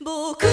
僕